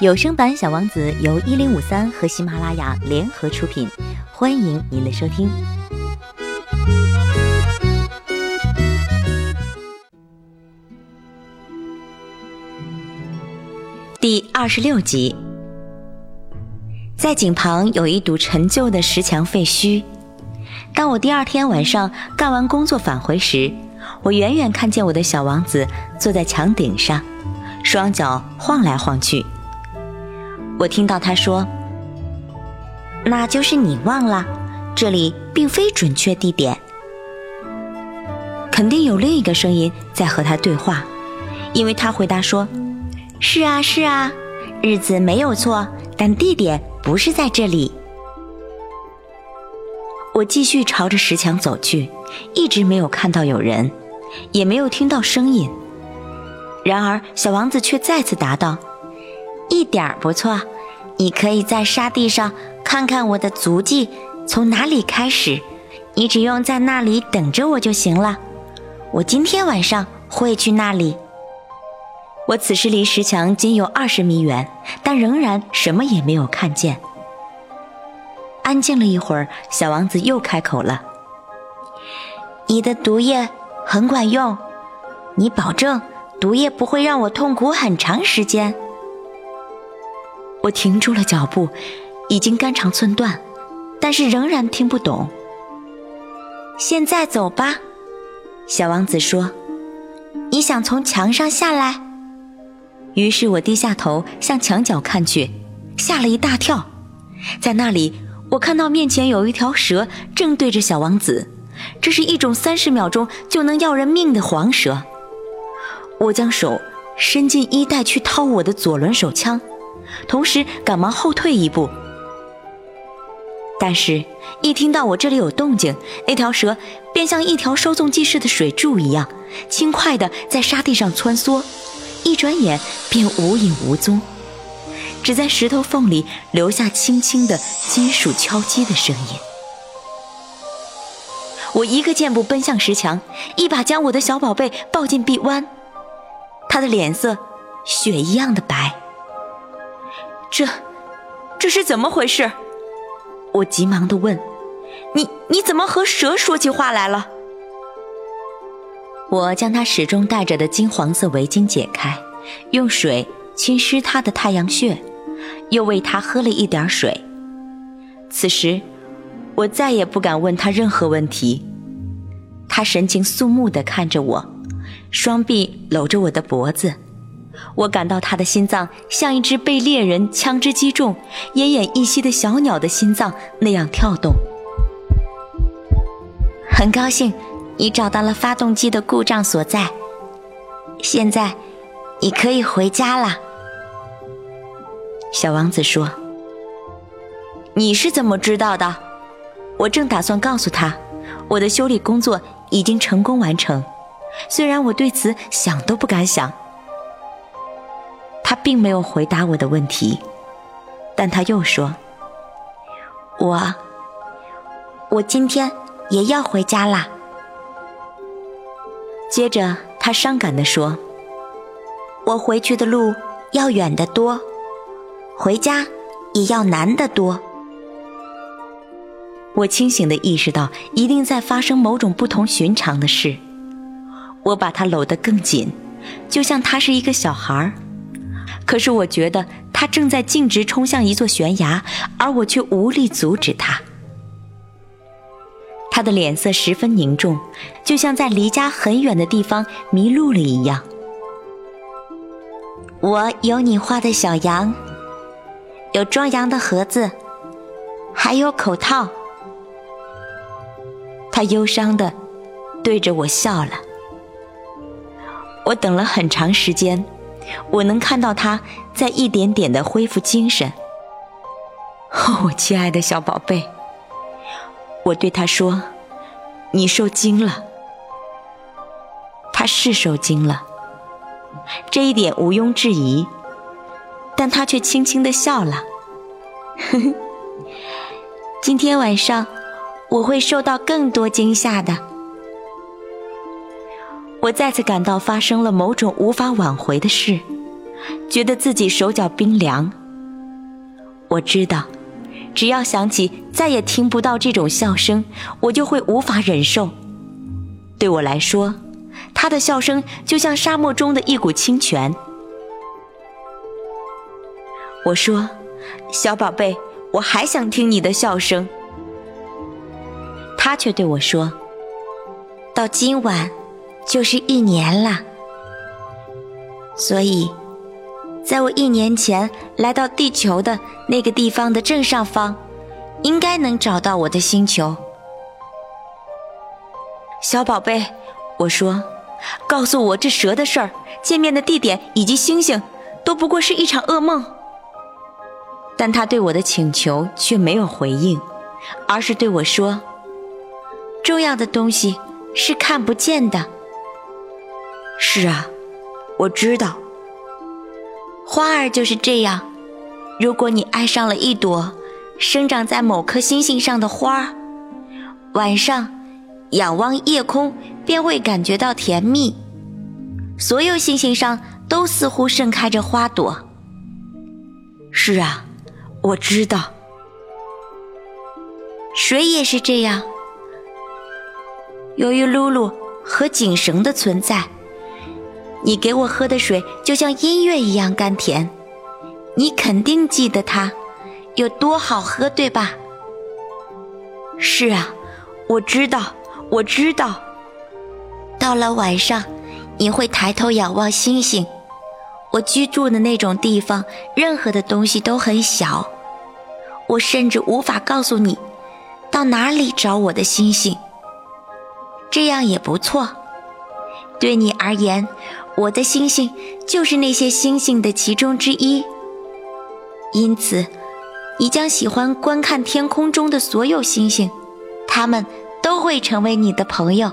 有声版《小王子》由一零五三和喜马拉雅联合出品，欢迎您的收听。第二十六集，在井旁有一堵陈旧的石墙废墟。当我第二天晚上干完工作返回时，我远远看见我的小王子坐在墙顶上，双脚晃来晃去。我听到他说：“那就是你忘了，这里并非准确地点。”肯定有另一个声音在和他对话，因为他回答说：“是啊，是啊，日子没有错，但地点不是在这里。”我继续朝着石墙走去，一直没有看到有人，也没有听到声音。然而，小王子却再次答道。一点儿不错，你可以在沙地上看看我的足迹从哪里开始，你只用在那里等着我就行了。我今天晚上会去那里。我此时离石墙仅有二十米远，但仍然什么也没有看见。安静了一会儿，小王子又开口了：“你的毒液很管用，你保证毒液不会让我痛苦很长时间？”我停住了脚步，已经肝肠寸断，但是仍然听不懂。现在走吧，小王子说：“你想从墙上下来？”于是我低下头向墙角看去，吓了一大跳。在那里，我看到面前有一条蛇正对着小王子，这是一种三十秒钟就能要人命的黄蛇。我将手伸进衣袋去掏我的左轮手枪。同时，赶忙后退一步。但是，一听到我这里有动静，那条蛇便像一条稍纵即逝的水柱一样，轻快地在沙地上穿梭，一转眼便无影无踪，只在石头缝里留下轻轻的金属敲击的声音。我一个箭步奔向石墙，一把将我的小宝贝抱进臂弯，他的脸色雪一样的白。这，这是怎么回事？我急忙的问：“你你怎么和蛇说起话来了？”我将他始终戴着的金黄色围巾解开，用水浸湿他的太阳穴，又喂他喝了一点水。此时，我再也不敢问他任何问题。他神情肃穆地看着我，双臂搂着我的脖子。我感到他的心脏像一只被猎人枪支击中、奄奄一息的小鸟的心脏那样跳动。很高兴你找到了发动机的故障所在。现在，你可以回家了。小王子说：“你是怎么知道的？”我正打算告诉他，我的修理工作已经成功完成，虽然我对此想都不敢想。他并没有回答我的问题，但他又说：“我，我今天也要回家啦。”接着他伤感地说：“我回去的路要远得多，回家也要难得多。”我清醒地意识到，一定在发生某种不同寻常的事。我把他搂得更紧，就像他是一个小孩儿。可是我觉得他正在径直冲向一座悬崖，而我却无力阻止他。他的脸色十分凝重，就像在离家很远的地方迷路了一样。我有你画的小羊，有装羊的盒子，还有口套。他忧伤的对着我笑了。我等了很长时间。我能看到他在一点点的恢复精神。哦，我亲爱的小宝贝，我对他说：“你受惊了。”他是受惊了，这一点毋庸置疑。但他却轻轻的笑了。呵呵，今天晚上我会受到更多惊吓的。我再次感到发生了某种无法挽回的事，觉得自己手脚冰凉。我知道，只要想起再也听不到这种笑声，我就会无法忍受。对我来说，他的笑声就像沙漠中的一股清泉。我说：“小宝贝，我还想听你的笑声。”他却对我说：“到今晚就是一年了，所以，在我一年前来到地球的那个地方的正上方，应该能找到我的星球。”小宝贝，我说：“告诉我这蛇的事儿，见面的地点以及星星，都不过是一场噩梦。”但他对我的请求却没有回应，而是对我说：“重要的东西是看不见的。”是啊，我知道。花儿就是这样。如果你爱上了一朵生长在某颗星星上的花儿，晚上仰望夜空便会感觉到甜蜜。所有星星上都似乎盛开着花朵。是啊。我知道，水也是这样。由于露露和井绳的存在，你给我喝的水就像音乐一样甘甜。你肯定记得它有多好喝，对吧？是啊，我知道，我知道。到了晚上，你会抬头仰望星星。我居住的那种地方，任何的东西都很小，我甚至无法告诉你到哪里找我的星星。这样也不错，对你而言，我的星星就是那些星星的其中之一。因此，你将喜欢观看天空中的所有星星，它们都会成为你的朋友。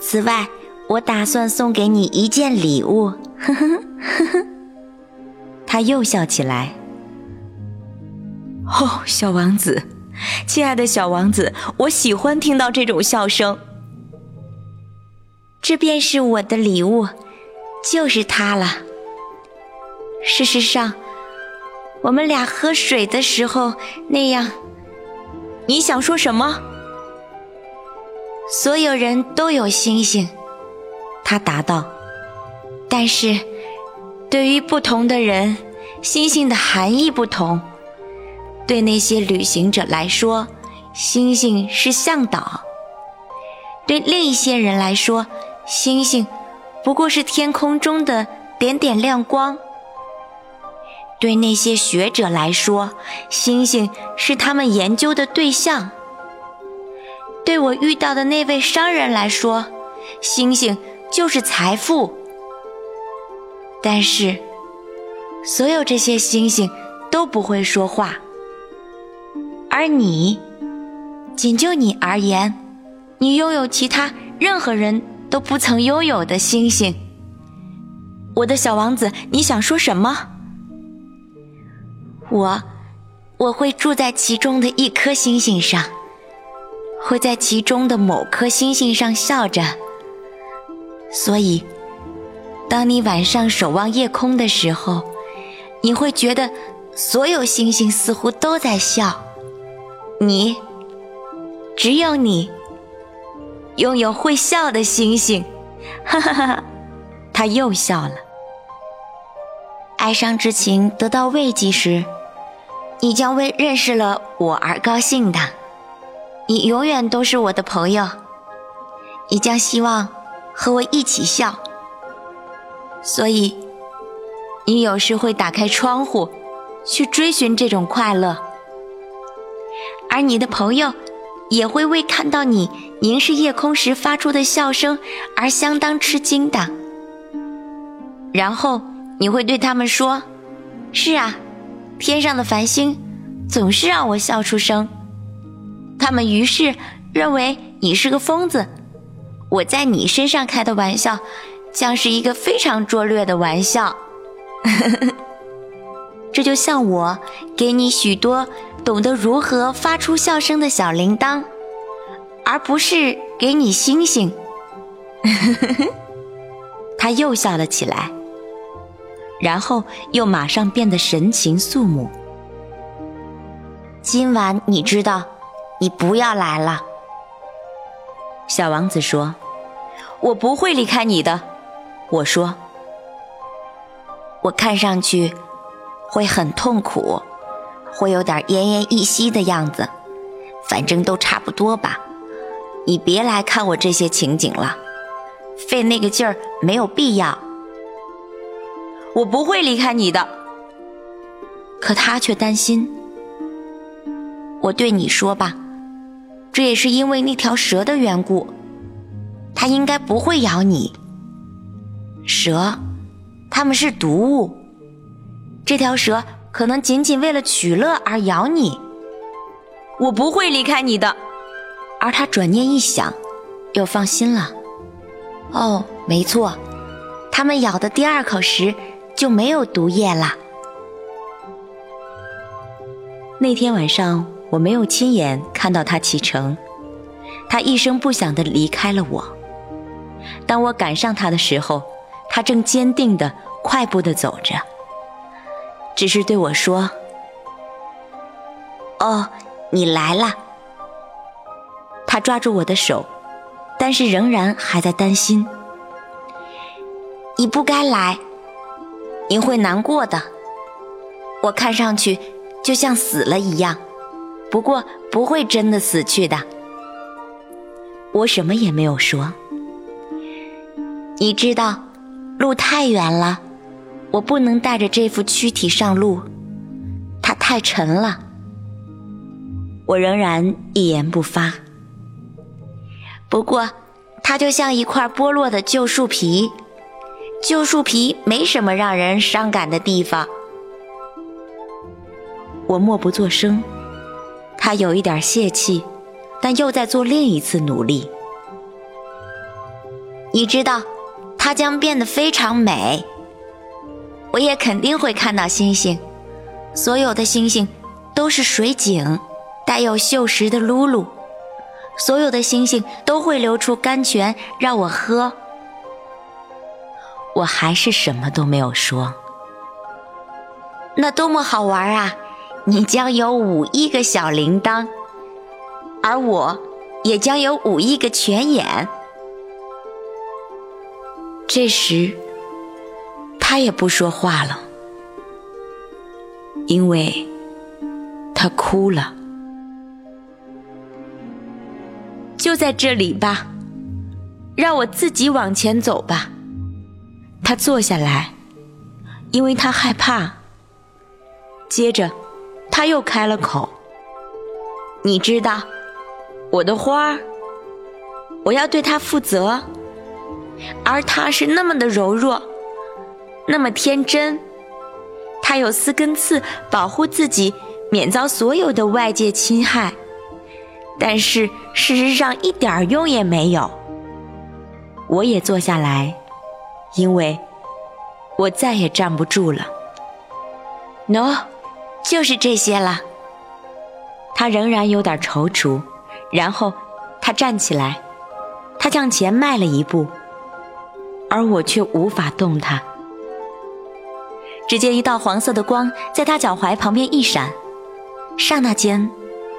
此外，我打算送给你一件礼物。呵呵呵呵，他又笑起来。哦，小王子，亲爱的小王子，我喜欢听到这种笑声。这便是我的礼物，就是它了。事实上，我们俩喝水的时候那样。你想说什么？所有人都有星星，他答道。但是，对于不同的人，星星的含义不同。对那些旅行者来说，星星是向导；对另一些人来说，星星不过是天空中的点点亮光。对那些学者来说，星星是他们研究的对象。对我遇到的那位商人来说，星星就是财富。但是，所有这些星星都不会说话，而你，仅就你而言，你拥有其他任何人都不曾拥有的星星。我的小王子，你想说什么？我，我会住在其中的一颗星星上，会在其中的某颗星星上笑着，所以。当你晚上守望夜空的时候，你会觉得所有星星似乎都在笑。你，只有你，拥有会笑的星星。哈哈哈哈！他又笑了。哀伤之情得到慰藉时，你将为认识了我而高兴的。你永远都是我的朋友。你将希望和我一起笑。所以，你有时会打开窗户，去追寻这种快乐，而你的朋友也会为看到你凝视夜空时发出的笑声而相当吃惊的。然后你会对他们说：“是啊，天上的繁星总是让我笑出声。”他们于是认为你是个疯子。我在你身上开的玩笑。将是一个非常拙劣的玩笑，这就像我给你许多懂得如何发出笑声的小铃铛，而不是给你星星。他又笑了起来。然后又马上变得神情肃穆。今晚你知道，你不要来了。小王子说：“我不会离开你的。”我说：“我看上去会很痛苦，会有点奄奄一息的样子，反正都差不多吧。你别来看我这些情景了，费那个劲儿没有必要。我不会离开你的。”可他却担心。我对你说吧。这也是因为那条蛇的缘故，它应该不会咬你。蛇，它们是毒物。这条蛇可能仅仅为了取乐而咬你。我不会离开你的。而他转念一想，又放心了。哦，没错，他们咬的第二口时就没有毒液了。那天晚上。我没有亲眼看到他启程，他一声不响的离开了我。当我赶上他的时候，他正坚定的、快步的走着，只是对我说：“哦，你来了。”他抓住我的手，但是仍然还在担心。你不该来，你会难过的。我看上去就像死了一样。不过不会真的死去的。我什么也没有说。你知道，路太远了，我不能带着这副躯体上路，它太沉了。我仍然一言不发。不过，它就像一块剥落的旧树皮，旧树皮没什么让人伤感的地方。我默不作声。他有一点泄气，但又在做另一次努力。你知道，它将变得非常美。我也肯定会看到星星，所有的星星都是水井，带有锈蚀的露露。所有的星星都会流出甘泉让我喝。我还是什么都没有说。那多么好玩啊！你将有五亿个小铃铛，而我也将有五亿个泉眼。这时，他也不说话了，因为他哭了。就在这里吧，让我自己往前走吧。他坐下来，因为他害怕。接着。他又开了口：“你知道，我的花，我要对它负责，而它是那么的柔弱，那么天真，它有四根刺保护自己免遭所有的外界侵害，但是事实上一点用也没有。我也坐下来，因为我再也站不住了。喏。”就是这些了。他仍然有点踌躇，然后他站起来，他向前迈了一步，而我却无法动弹。只见一道黄色的光在他脚踝旁边一闪，刹那间，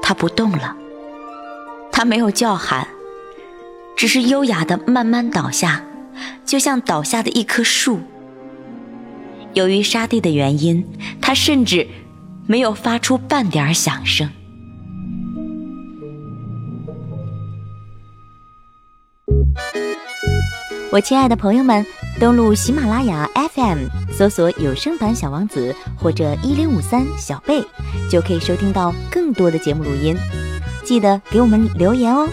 他不动了。他没有叫喊，只是优雅的慢慢倒下，就像倒下的一棵树。由于沙地的原因，他甚至。没有发出半点响声。我亲爱的朋友们，登录喜马拉雅 FM，搜索“有声版小王子”或者“一零五三小贝”，就可以收听到更多的节目录音。记得给我们留言哦。